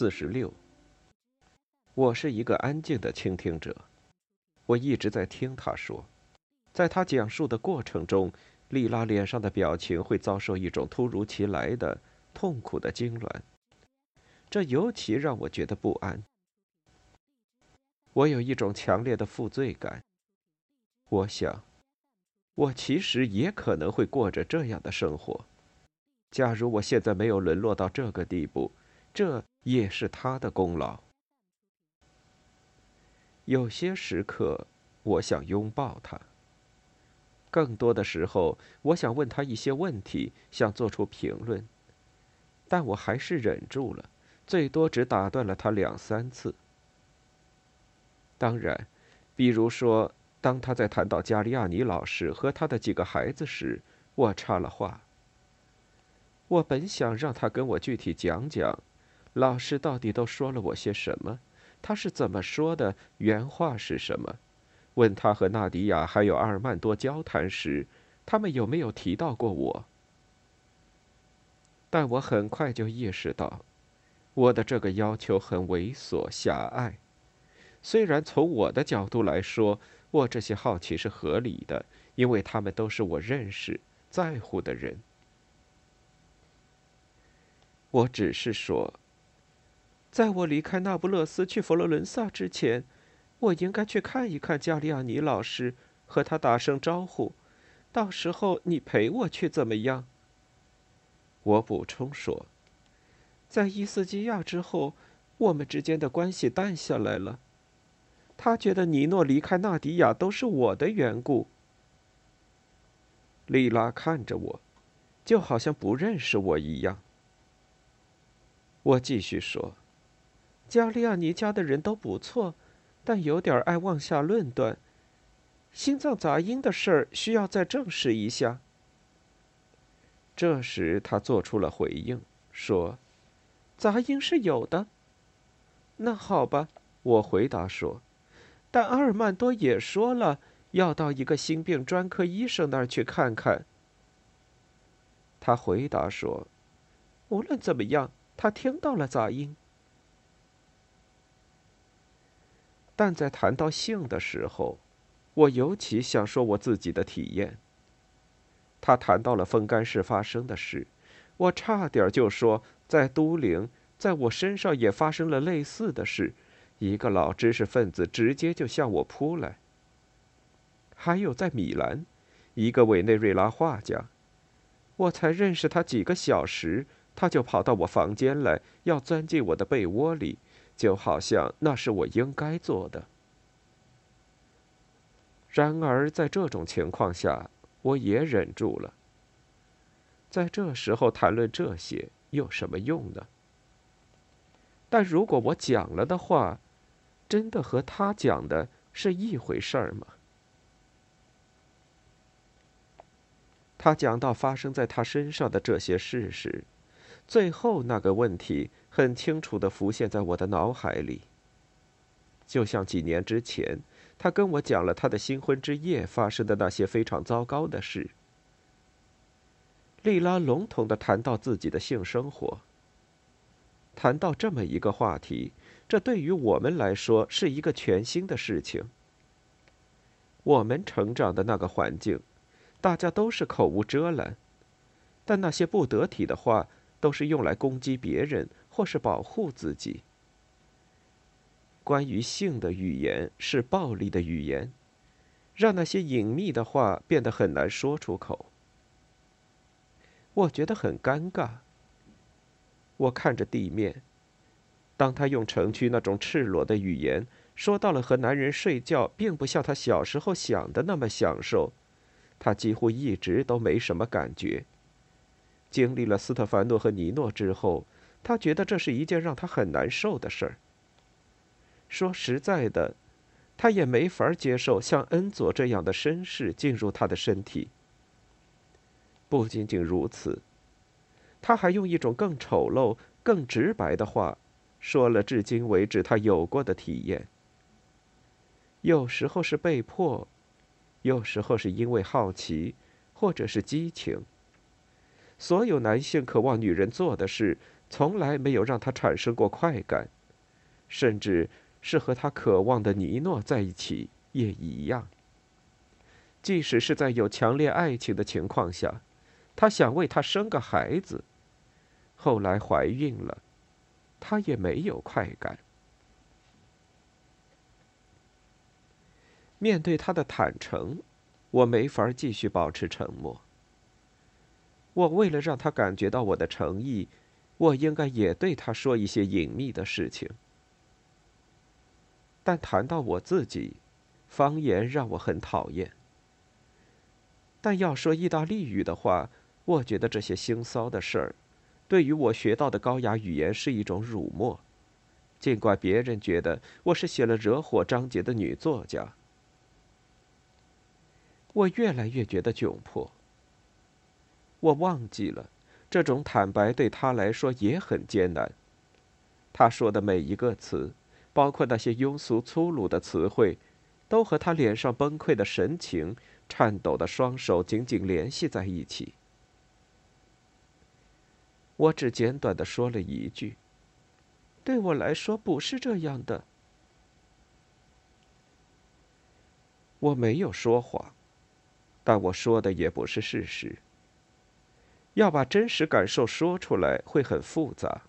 四十六。我是一个安静的倾听者，我一直在听他说，在他讲述的过程中，莉拉脸上的表情会遭受一种突如其来的痛苦的痉挛，这尤其让我觉得不安。我有一种强烈的负罪感。我想，我其实也可能会过着这样的生活，假如我现在没有沦落到这个地步。这也是他的功劳。有些时刻，我想拥抱他；更多的时候，我想问他一些问题，想做出评论，但我还是忍住了，最多只打断了他两三次。当然，比如说，当他在谈到加利亚尼老师和他的几个孩子时，我插了话。我本想让他跟我具体讲讲。老师到底都说了我些什么？他是怎么说的？原话是什么？问他和纳迪亚还有阿尔曼多交谈时，他们有没有提到过我？但我很快就意识到，我的这个要求很猥琐狭隘。虽然从我的角度来说，我这些好奇是合理的，因为他们都是我认识、在乎的人。我只是说。在我离开那不勒斯去佛罗伦萨之前，我应该去看一看加利亚尼老师，和他打声招呼。到时候你陪我去怎么样？我补充说，在伊斯基亚之后，我们之间的关系淡下来了。他觉得尼诺离开纳迪亚都是我的缘故。丽拉看着我，就好像不认识我一样。我继续说。加利亚尼家的人都不错，但有点爱妄下论断。心脏杂音的事儿需要再证实一下。这时他做出了回应，说：“杂音是有的。”那好吧，我回答说：“但阿尔曼多也说了，要到一个心病专科医生那儿去看看。”他回答说：“无论怎么样，他听到了杂音。”但在谈到性的时候，我尤其想说我自己的体验。他谈到了风干室发生的事，我差点就说在都灵，在我身上也发生了类似的事。一个老知识分子直接就向我扑来。还有在米兰，一个委内瑞拉画家，我才认识他几个小时，他就跑到我房间来，要钻进我的被窝里。就好像那是我应该做的。然而，在这种情况下，我也忍住了。在这时候谈论这些有什么用呢？但如果我讲了的话，真的和他讲的是一回事儿吗？他讲到发生在他身上的这些事时，最后那个问题。很清楚的浮现在我的脑海里，就像几年之前，他跟我讲了他的新婚之夜发生的那些非常糟糕的事。莉拉笼统的谈到自己的性生活。谈到这么一个话题，这对于我们来说是一个全新的事情。我们成长的那个环境，大家都是口无遮拦，但那些不得体的话都是用来攻击别人。或是保护自己。关于性的语言是暴力的语言，让那些隐秘的话变得很难说出口。我觉得很尴尬。我看着地面。当他用城区那种赤裸的语言说到了和男人睡觉并不像他小时候想的那么享受，他几乎一直都没什么感觉。经历了斯特凡诺和尼诺之后，他觉得这是一件让他很难受的事儿。说实在的，他也没法接受像恩佐这样的绅士进入他的身体。不仅仅如此，他还用一种更丑陋、更直白的话，说了至今为止他有过的体验。有时候是被迫，有时候是因为好奇，或者是激情。所有男性渴望女人做的事，从来没有让他产生过快感，甚至是和他渴望的尼诺在一起也一样。即使是在有强烈爱情的情况下。他想为她生个孩子，后来怀孕了，他也没有快感。面对他的坦诚，我没法继续保持沉默。我为了让他感觉到我的诚意，我应该也对他说一些隐秘的事情。但谈到我自己，方言让我很讨厌。但要说意大利语的话，我觉得这些腥骚的事儿，对于我学到的高雅语言是一种辱没，尽管别人觉得我是写了惹火章节的女作家。我越来越觉得窘迫。我忘记了，这种坦白对他来说也很艰难。他说的每一个词，包括那些庸俗粗鲁的词汇，都和他脸上崩溃的神情、颤抖的双手紧紧联系在一起。我只简短的说了一句：“对我来说不是这样的。”我没有说谎，但我说的也不是事实。要把真实感受说出来会很复杂。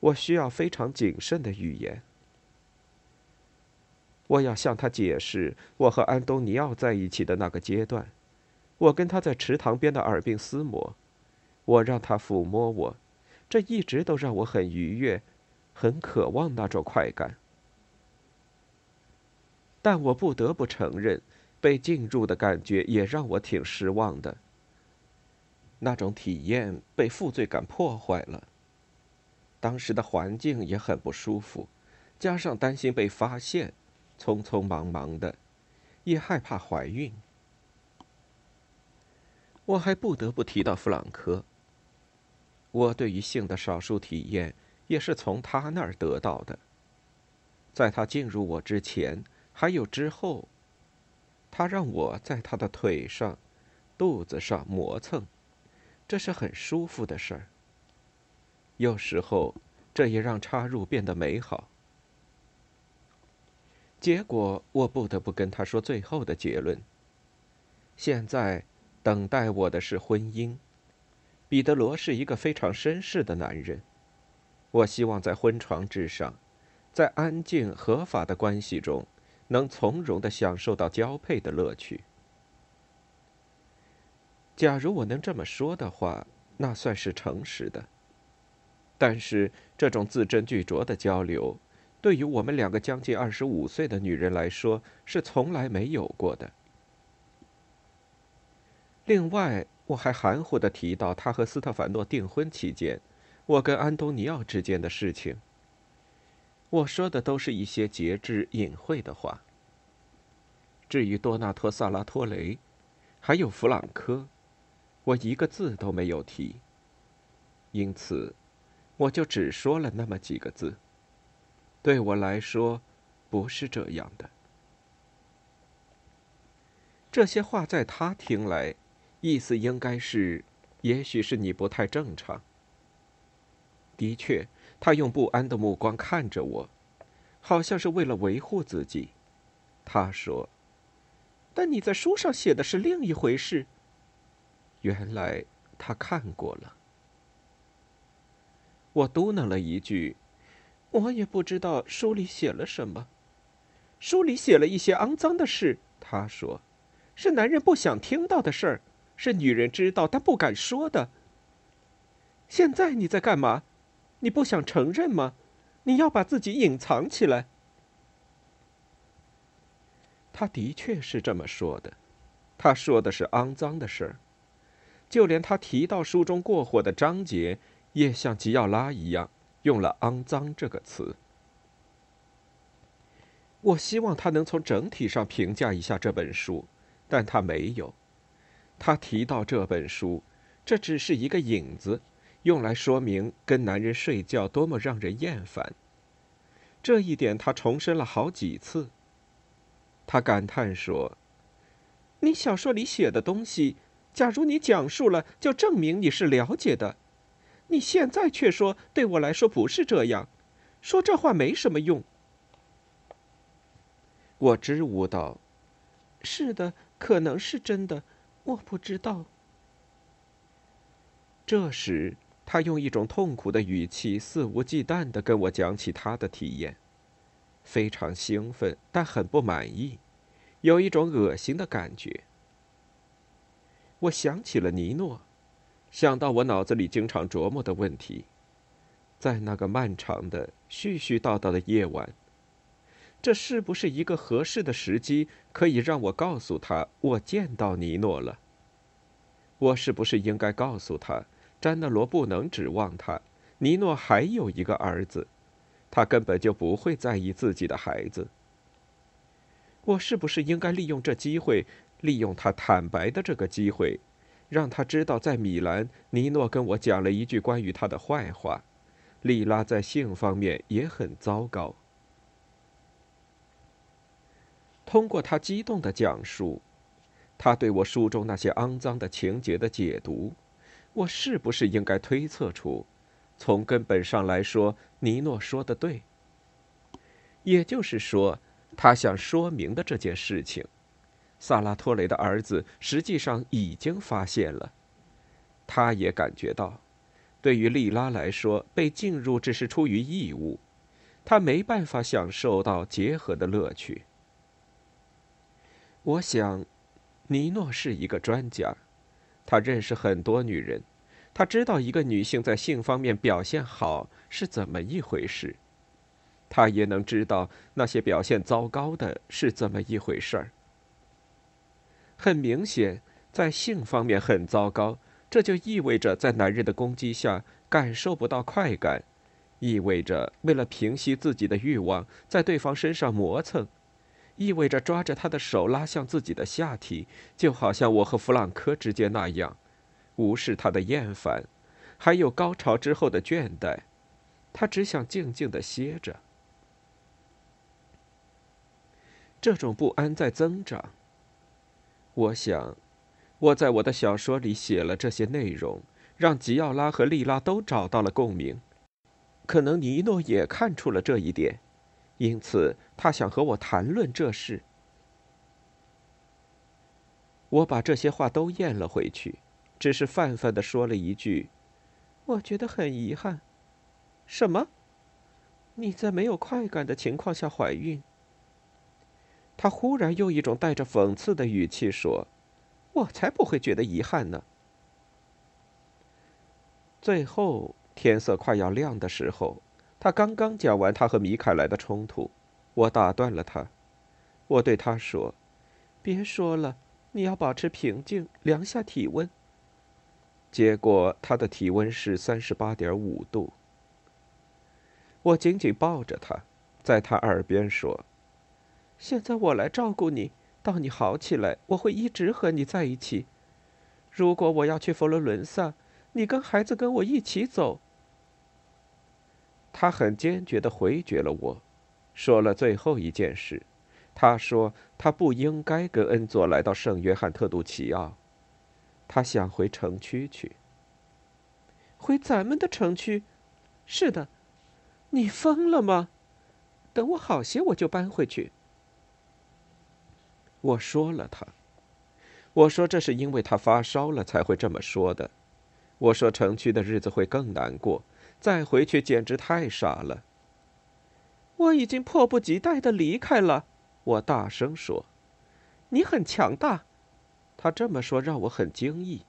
我需要非常谨慎的语言。我要向他解释我和安东尼奥在一起的那个阶段，我跟他在池塘边的耳鬓厮磨。我让他抚摸我，这一直都让我很愉悦，很渴望那种快感。但我不得不承认，被进入的感觉也让我挺失望的。那种体验被负罪感破坏了。当时的环境也很不舒服，加上担心被发现，匆匆忙忙的，也害怕怀孕。我还不得不提到弗朗科。我对于性的少数体验也是从他那儿得到的。在他进入我之前，还有之后，他让我在他的腿上、肚子上磨蹭，这是很舒服的事儿。有时候，这也让插入变得美好。结果，我不得不跟他说最后的结论。现在，等待我的是婚姻。彼得罗是一个非常绅士的男人，我希望在婚床之上，在安静合法的关系中，能从容的享受到交配的乐趣。假如我能这么说的话，那算是诚实的。但是这种字斟句酌的交流，对于我们两个将近二十五岁的女人来说，是从来没有过的。另外。我还含糊的提到他和斯特凡诺订婚期间，我跟安东尼奥之间的事情。我说的都是一些节制隐晦的话。至于多纳托·萨拉托雷，还有弗朗科，我一个字都没有提。因此，我就只说了那么几个字。对我来说，不是这样的。这些话在他听来。意思应该是，也许是你不太正常。的确，他用不安的目光看着我，好像是为了维护自己。他说：“但你在书上写的是另一回事。”原来他看过了。我嘟囔了一句：“我也不知道书里写了什么。书里写了一些肮脏的事。”他说：“是男人不想听到的事儿。”是女人知道但不敢说的。现在你在干嘛？你不想承认吗？你要把自己隐藏起来。”他的确是这么说的，他说的是肮脏的事儿。就连他提到书中过火的章节，也像吉奥拉一样用了“肮脏”这个词。我希望他能从整体上评价一下这本书，但他没有。他提到这本书，这只是一个引子，用来说明跟男人睡觉多么让人厌烦。这一点他重申了好几次。他感叹说：“你小说里写的东西，假如你讲述了，就证明你是了解的。你现在却说对我来说不是这样，说这话没什么用。”我支吾道：“是的，可能是真的，我不知道。”这时，他用一种痛苦的语气，肆无忌惮的跟我讲起他的体验，非常兴奋，但很不满意，有一种恶心的感觉。我想起了尼诺，想到我脑子里经常琢磨的问题，在那个漫长的、絮絮叨叨的夜晚。这是不是一个合适的时机，可以让我告诉他我见到尼诺了？我是不是应该告诉他，詹纳罗不能指望他？尼诺还有一个儿子，他根本就不会在意自己的孩子。我是不是应该利用这机会，利用他坦白的这个机会，让他知道在米兰，尼诺跟我讲了一句关于他的坏话，莉拉在性方面也很糟糕。通过他激动的讲述，他对我书中那些肮脏的情节的解读，我是不是应该推测出，从根本上来说，尼诺说的对。也就是说，他想说明的这件事情，萨拉托雷的儿子实际上已经发现了。他也感觉到，对于莉拉来说，被进入只是出于义务，他没办法享受到结合的乐趣。我想，尼诺是一个专家，他认识很多女人，他知道一个女性在性方面表现好是怎么一回事，他也能知道那些表现糟糕的是怎么一回事儿。很明显，在性方面很糟糕，这就意味着在男人的攻击下感受不到快感，意味着为了平息自己的欲望，在对方身上磨蹭。意味着抓着他的手拉向自己的下体，就好像我和弗朗科之间那样，无视他的厌烦，还有高潮之后的倦怠，他只想静静的歇着。这种不安在增长。我想，我在我的小说里写了这些内容，让吉奥拉和莉拉都找到了共鸣，可能尼诺也看出了这一点。因此，他想和我谈论这事。我把这些话都咽了回去，只是泛泛的说了一句：“我觉得很遗憾。”什么？你在没有快感的情况下怀孕？他忽然用一种带着讽刺的语气说：“我才不会觉得遗憾呢。”最后，天色快要亮的时候。他刚刚讲完他和米凯莱的冲突，我打断了他。我对他说：“别说了，你要保持平静，量下体温。”结果他的体温是三十八点五度。我紧紧抱着他，在他耳边说：“现在我来照顾你，到你好起来，我会一直和你在一起。如果我要去佛罗伦萨，你跟孩子跟我一起走。”他很坚决地回绝了我，说了最后一件事。他说他不应该跟恩佐来到圣约翰特杜奇奥，他想回城区去。回咱们的城区？是的。你疯了吗？等我好些，我就搬回去。我说了他，我说这是因为他发烧了才会这么说的。我说城区的日子会更难过。再回去简直太傻了。我已经迫不及待的离开了，我大声说：“你很强大。”他这么说让我很惊异。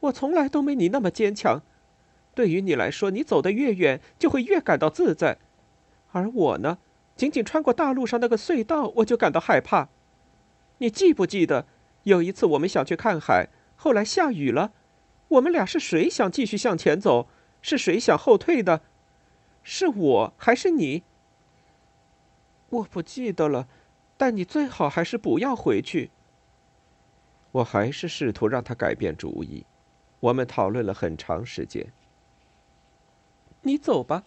我从来都没你那么坚强。对于你来说，你走得越远，就会越感到自在。而我呢，仅仅穿过大路上那个隧道，我就感到害怕。你记不记得，有一次我们想去看海，后来下雨了，我们俩是谁想继续向前走，是谁想后退的？是我还是你？我不记得了，但你最好还是不要回去。我还是试图让他改变主意。我们讨论了很长时间。你走吧，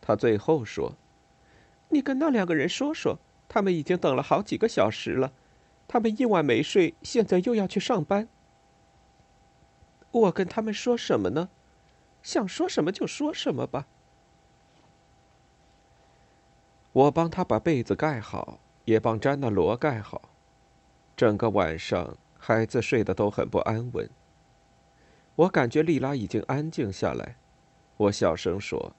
他最后说。你跟那两个人说说，他们已经等了好几个小时了，他们一晚没睡，现在又要去上班。我跟他们说什么呢？想说什么就说什么吧。我帮他把被子盖好，也帮詹娜罗盖好。整个晚上，孩子睡得都很不安稳。我感觉丽拉已经安静下来。我小声说：“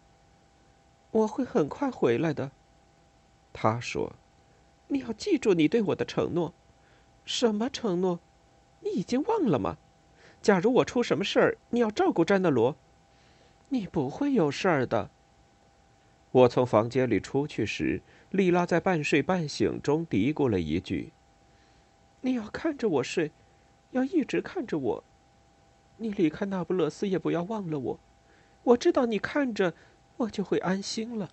我会很快回来的。”他说：“你要记住你对我的承诺。什么承诺？你已经忘了吗？假如我出什么事儿，你要照顾詹德罗。你不会有事儿的。”我从房间里出去时，丽拉在半睡半醒中嘀咕了一句：“你要看着我睡，要一直看着我。你离开那不勒斯也不要忘了我。我知道你看着，我就会安心了。”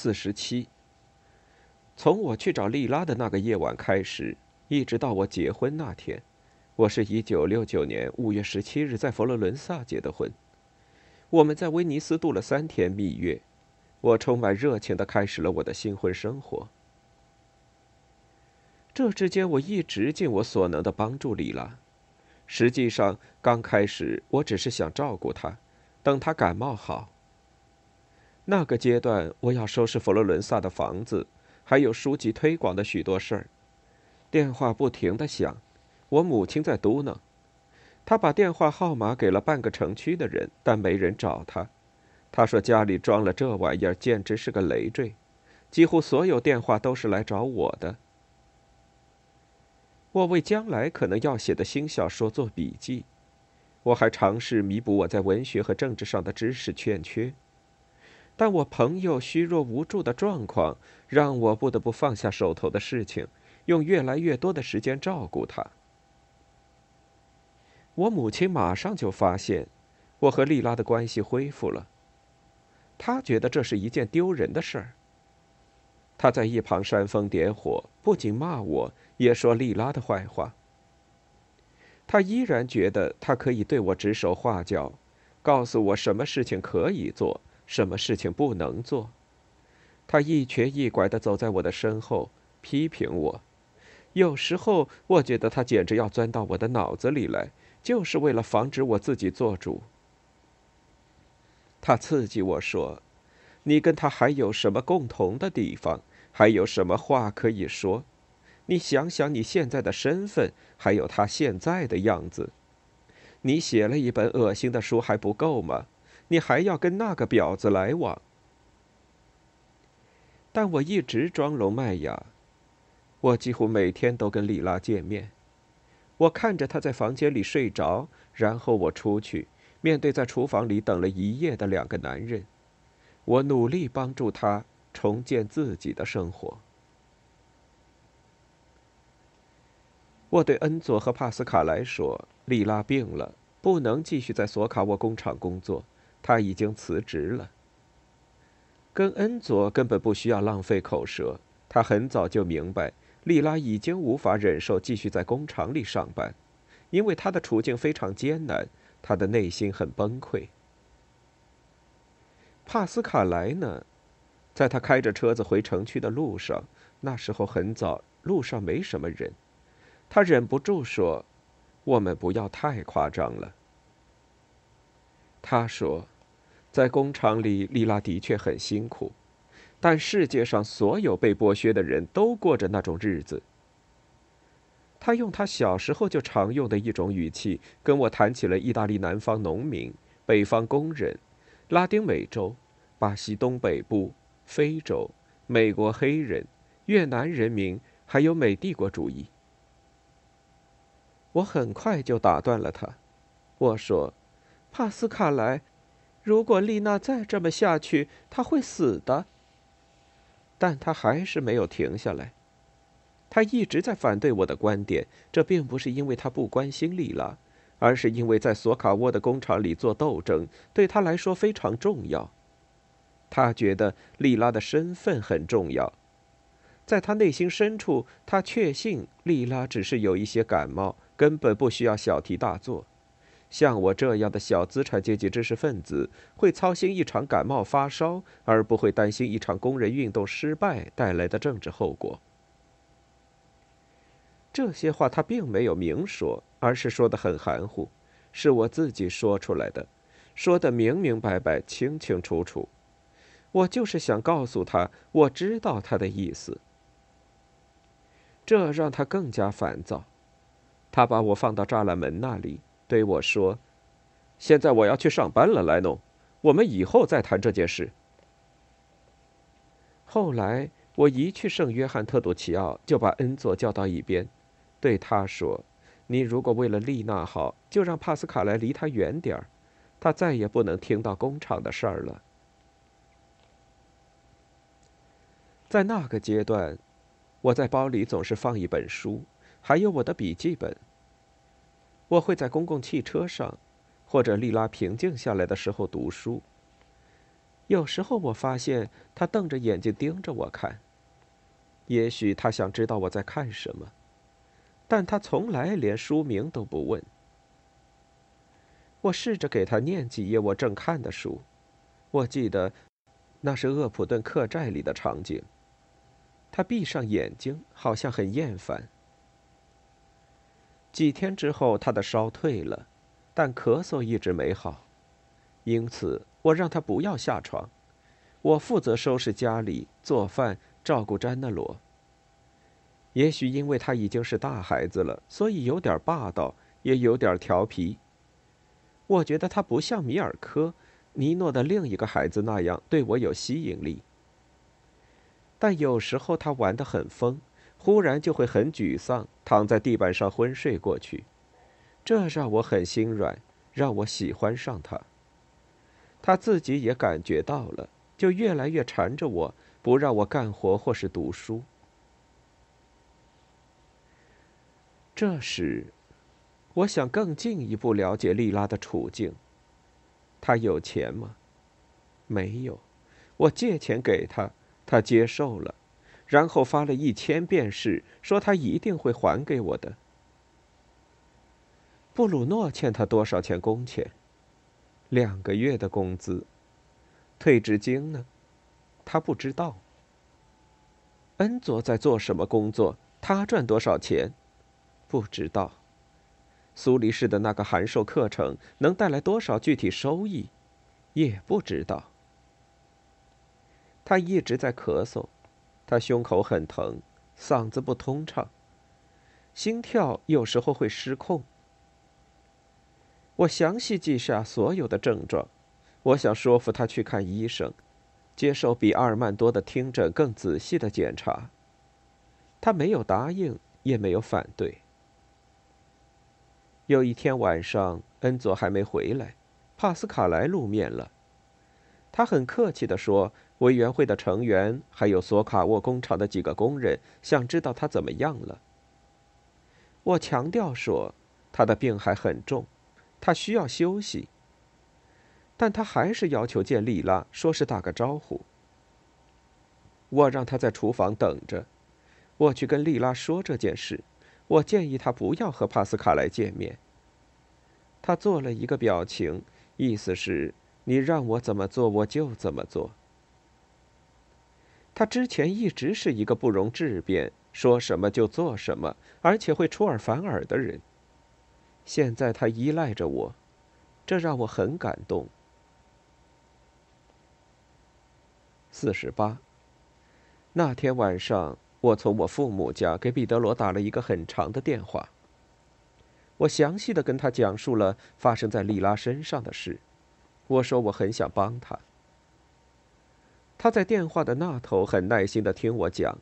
四十七。从我去找丽拉的那个夜晚开始，一直到我结婚那天。我是一九六九年五月十七日在佛罗伦萨结的婚，我们在威尼斯度了三天蜜月，我充满热情的开始了我的新婚生活。这之间，我一直尽我所能的帮助丽拉。实际上，刚开始我只是想照顾她，等她感冒好。那个阶段，我要收拾佛罗伦萨的房子，还有书籍推广的许多事儿，电话不停的响。我母亲在嘟囔，她把电话号码给了半个城区的人，但没人找她。她说家里装了这玩意儿，简直是个累赘。几乎所有电话都是来找我的。我为将来可能要写的新小说做笔记，我还尝试弥补我在文学和政治上的知识欠缺。但我朋友虚弱无助的状况，让我不得不放下手头的事情，用越来越多的时间照顾他。我母亲马上就发现，我和丽拉的关系恢复了。她觉得这是一件丢人的事儿。她在一旁煽风点火，不仅骂我，也说丽拉的坏话。她依然觉得她可以对我指手画脚，告诉我什么事情可以做，什么事情不能做。他一瘸一拐地走在我的身后，批评我。有时候，我觉得他简直要钻到我的脑子里来。就是为了防止我自己做主。他刺激我说：“你跟他还有什么共同的地方？还有什么话可以说？你想想你现在的身份，还有他现在的样子。你写了一本恶心的书还不够吗？你还要跟那个婊子来往？”但我一直装聋卖哑。我几乎每天都跟丽拉见面。我看着她在房间里睡着，然后我出去，面对在厨房里等了一夜的两个男人，我努力帮助他重建自己的生活。我对恩佐和帕斯卡来说：“莉拉病了，不能继续在索卡沃工厂工作，他已经辞职了。”跟恩佐根本不需要浪费口舌，他很早就明白。莉拉已经无法忍受继续在工厂里上班，因为她的处境非常艰难，她的内心很崩溃。帕斯卡莱呢，在他开着车子回城区的路上，那时候很早，路上没什么人，他忍不住说：“我们不要太夸张了。”他说，在工厂里，莉拉的确很辛苦。但世界上所有被剥削的人都过着那种日子。他用他小时候就常用的一种语气跟我谈起了意大利南方农民、北方工人、拉丁美洲、巴西东北部、非洲、美国黑人、越南人民，还有美帝国主义。我很快就打断了他，我说：“帕斯卡莱，如果丽娜再这么下去，她会死的。”但他还是没有停下来。他一直在反对我的观点，这并不是因为他不关心丽拉，而是因为在索卡沃的工厂里做斗争对他来说非常重要。他觉得丽拉的身份很重要，在他内心深处，他确信丽拉只是有一些感冒，根本不需要小题大做。像我这样的小资产阶级知识分子，会操心一场感冒发烧，而不会担心一场工人运动失败带来的政治后果。这些话他并没有明说，而是说的很含糊，是我自己说出来的，说的明明白白、清清楚楚。我就是想告诉他，我知道他的意思。这让他更加烦躁，他把我放到栅栏门那里。对我说：“现在我要去上班了，莱农，我们以后再谈这件事。”后来我一去圣约翰特杜奇奥，就把恩佐叫到一边，对他说：“你如果为了丽娜好，就让帕斯卡莱离他远点儿，他再也不能听到工厂的事儿了。”在那个阶段，我在包里总是放一本书，还有我的笔记本。我会在公共汽车上，或者丽拉平静下来的时候读书。有时候我发现他瞪着眼睛盯着我看，也许他想知道我在看什么，但他从来连书名都不问。我试着给他念几页我正看的书，我记得那是厄普顿客栈里的场景。他闭上眼睛，好像很厌烦。几天之后，他的烧退了，但咳嗽一直没好，因此我让他不要下床。我负责收拾家里、做饭、照顾詹娜罗。也许因为他已经是大孩子了，所以有点霸道，也有点调皮。我觉得他不像米尔科，尼诺的另一个孩子那样对我有吸引力。但有时候他玩得很疯。忽然就会很沮丧，躺在地板上昏睡过去，这让我很心软，让我喜欢上他。他自己也感觉到了，就越来越缠着我，不让我干活或是读书。这时，我想更进一步了解丽拉的处境。她有钱吗？没有。我借钱给她，她接受了。然后发了一千遍誓，说他一定会还给我的。布鲁诺欠他多少钱工钱？两个月的工资。退职金呢？他不知道。恩佐在做什么工作？他赚多少钱？不知道。苏黎世的那个函授课程能带来多少具体收益？也不知道。他一直在咳嗽。他胸口很疼，嗓子不通畅，心跳有时候会失控。我详细记下所有的症状，我想说服他去看医生，接受比阿尔曼多的听诊更仔细的检查。他没有答应，也没有反对。有一天晚上，恩佐还没回来，帕斯卡莱露面了。他很客气地说。委员会的成员还有索卡沃工厂的几个工人想知道他怎么样了。我强调说，他的病还很重，他需要休息。但他还是要求见丽拉，说是打个招呼。我让他在厨房等着，我去跟丽拉说这件事。我建议他不要和帕斯卡来见面。他做了一个表情，意思是你让我怎么做，我就怎么做。他之前一直是一个不容置辩、说什么就做什么，而且会出尔反尔的人。现在他依赖着我，这让我很感动。四十八。那天晚上，我从我父母家给彼得罗打了一个很长的电话。我详细的跟他讲述了发生在莉拉身上的事。我说我很想帮他。他在电话的那头很耐心的听我讲，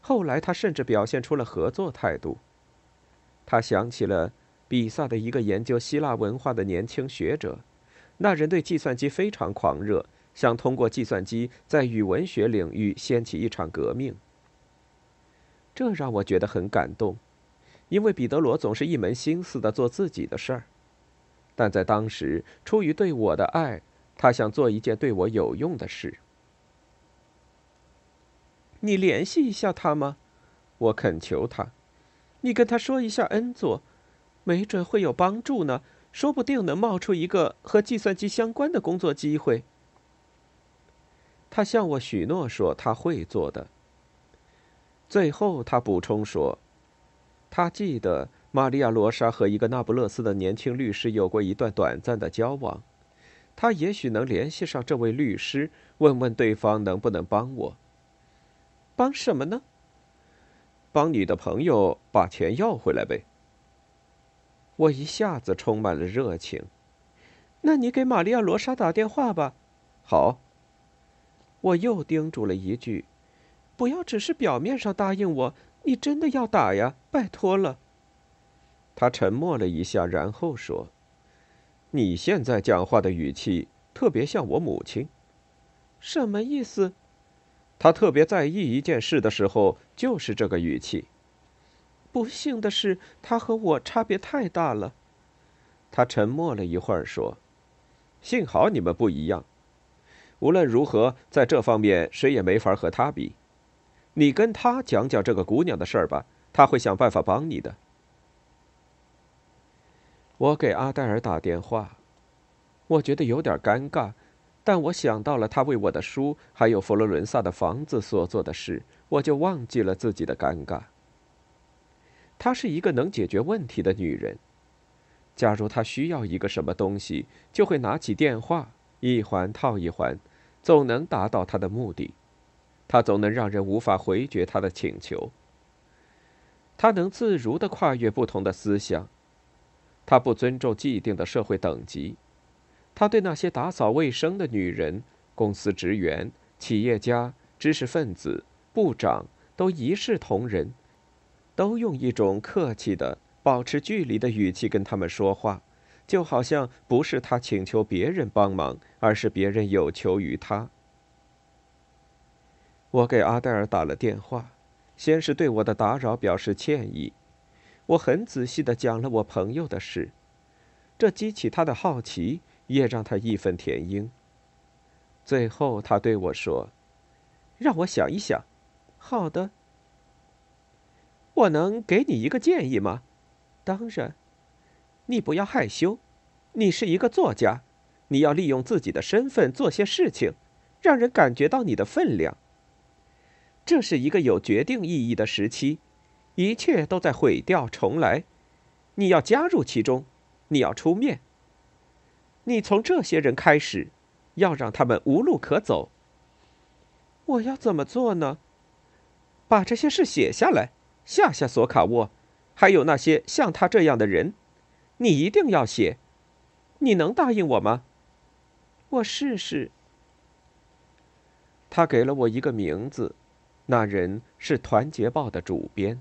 后来他甚至表现出了合作态度。他想起了比萨的一个研究希腊文化的年轻学者，那人对计算机非常狂热，想通过计算机在语文学领域掀起一场革命。这让我觉得很感动，因为彼得罗总是一门心思的做自己的事儿，但在当时，出于对我的爱，他想做一件对我有用的事。你联系一下他吗？我恳求他。你跟他说一下恩佐，没准会有帮助呢。说不定能冒出一个和计算机相关的工作机会。他向我许诺说他会做的。最后，他补充说，他记得玛利亚·罗莎和一个那不勒斯的年轻律师有过一段短暂的交往，他也许能联系上这位律师，问问对方能不能帮我。帮什么呢？帮你的朋友把钱要回来呗。我一下子充满了热情。那你给玛利亚·罗莎打电话吧。好。我又叮嘱了一句：“不要只是表面上答应我，你真的要打呀，拜托了。”他沉默了一下，然后说：“你现在讲话的语气特别像我母亲。”什么意思？他特别在意一件事的时候，就是这个语气。不幸的是，他和我差别太大了。他沉默了一会儿，说：“幸好你们不一样。无论如何，在这方面谁也没法和他比。你跟他讲讲这个姑娘的事儿吧，他会想办法帮你的。”我给阿黛尔打电话，我觉得有点尴尬。但我想到了他为我的书，还有佛罗伦萨的房子所做的事，我就忘记了自己的尴尬。她是一个能解决问题的女人。假如她需要一个什么东西，就会拿起电话，一环套一环，总能达到她的目的。她总能让人无法回绝她的请求。她能自如地跨越不同的思想。她不尊重既定的社会等级。他对那些打扫卫生的女人、公司职员、企业家、知识分子、部长都一视同仁，都用一种客气的、保持距离的语气跟他们说话，就好像不是他请求别人帮忙，而是别人有求于他。我给阿黛尔打了电话，先是对我的打扰表示歉意，我很仔细的讲了我朋友的事，这激起他的好奇。也让他义愤填膺。最后，他对我说：“让我想一想。”“好的。”“我能给你一个建议吗？”“当然。”“你不要害羞，你是一个作家，你要利用自己的身份做些事情，让人感觉到你的分量。这是一个有决定意义的时期，一切都在毁掉重来，你要加入其中，你要出面。”你从这些人开始，要让他们无路可走。我要怎么做呢？把这些事写下来，吓吓索卡沃，还有那些像他这样的人。你一定要写。你能答应我吗？我试试。他给了我一个名字，那人是《团结报》的主编。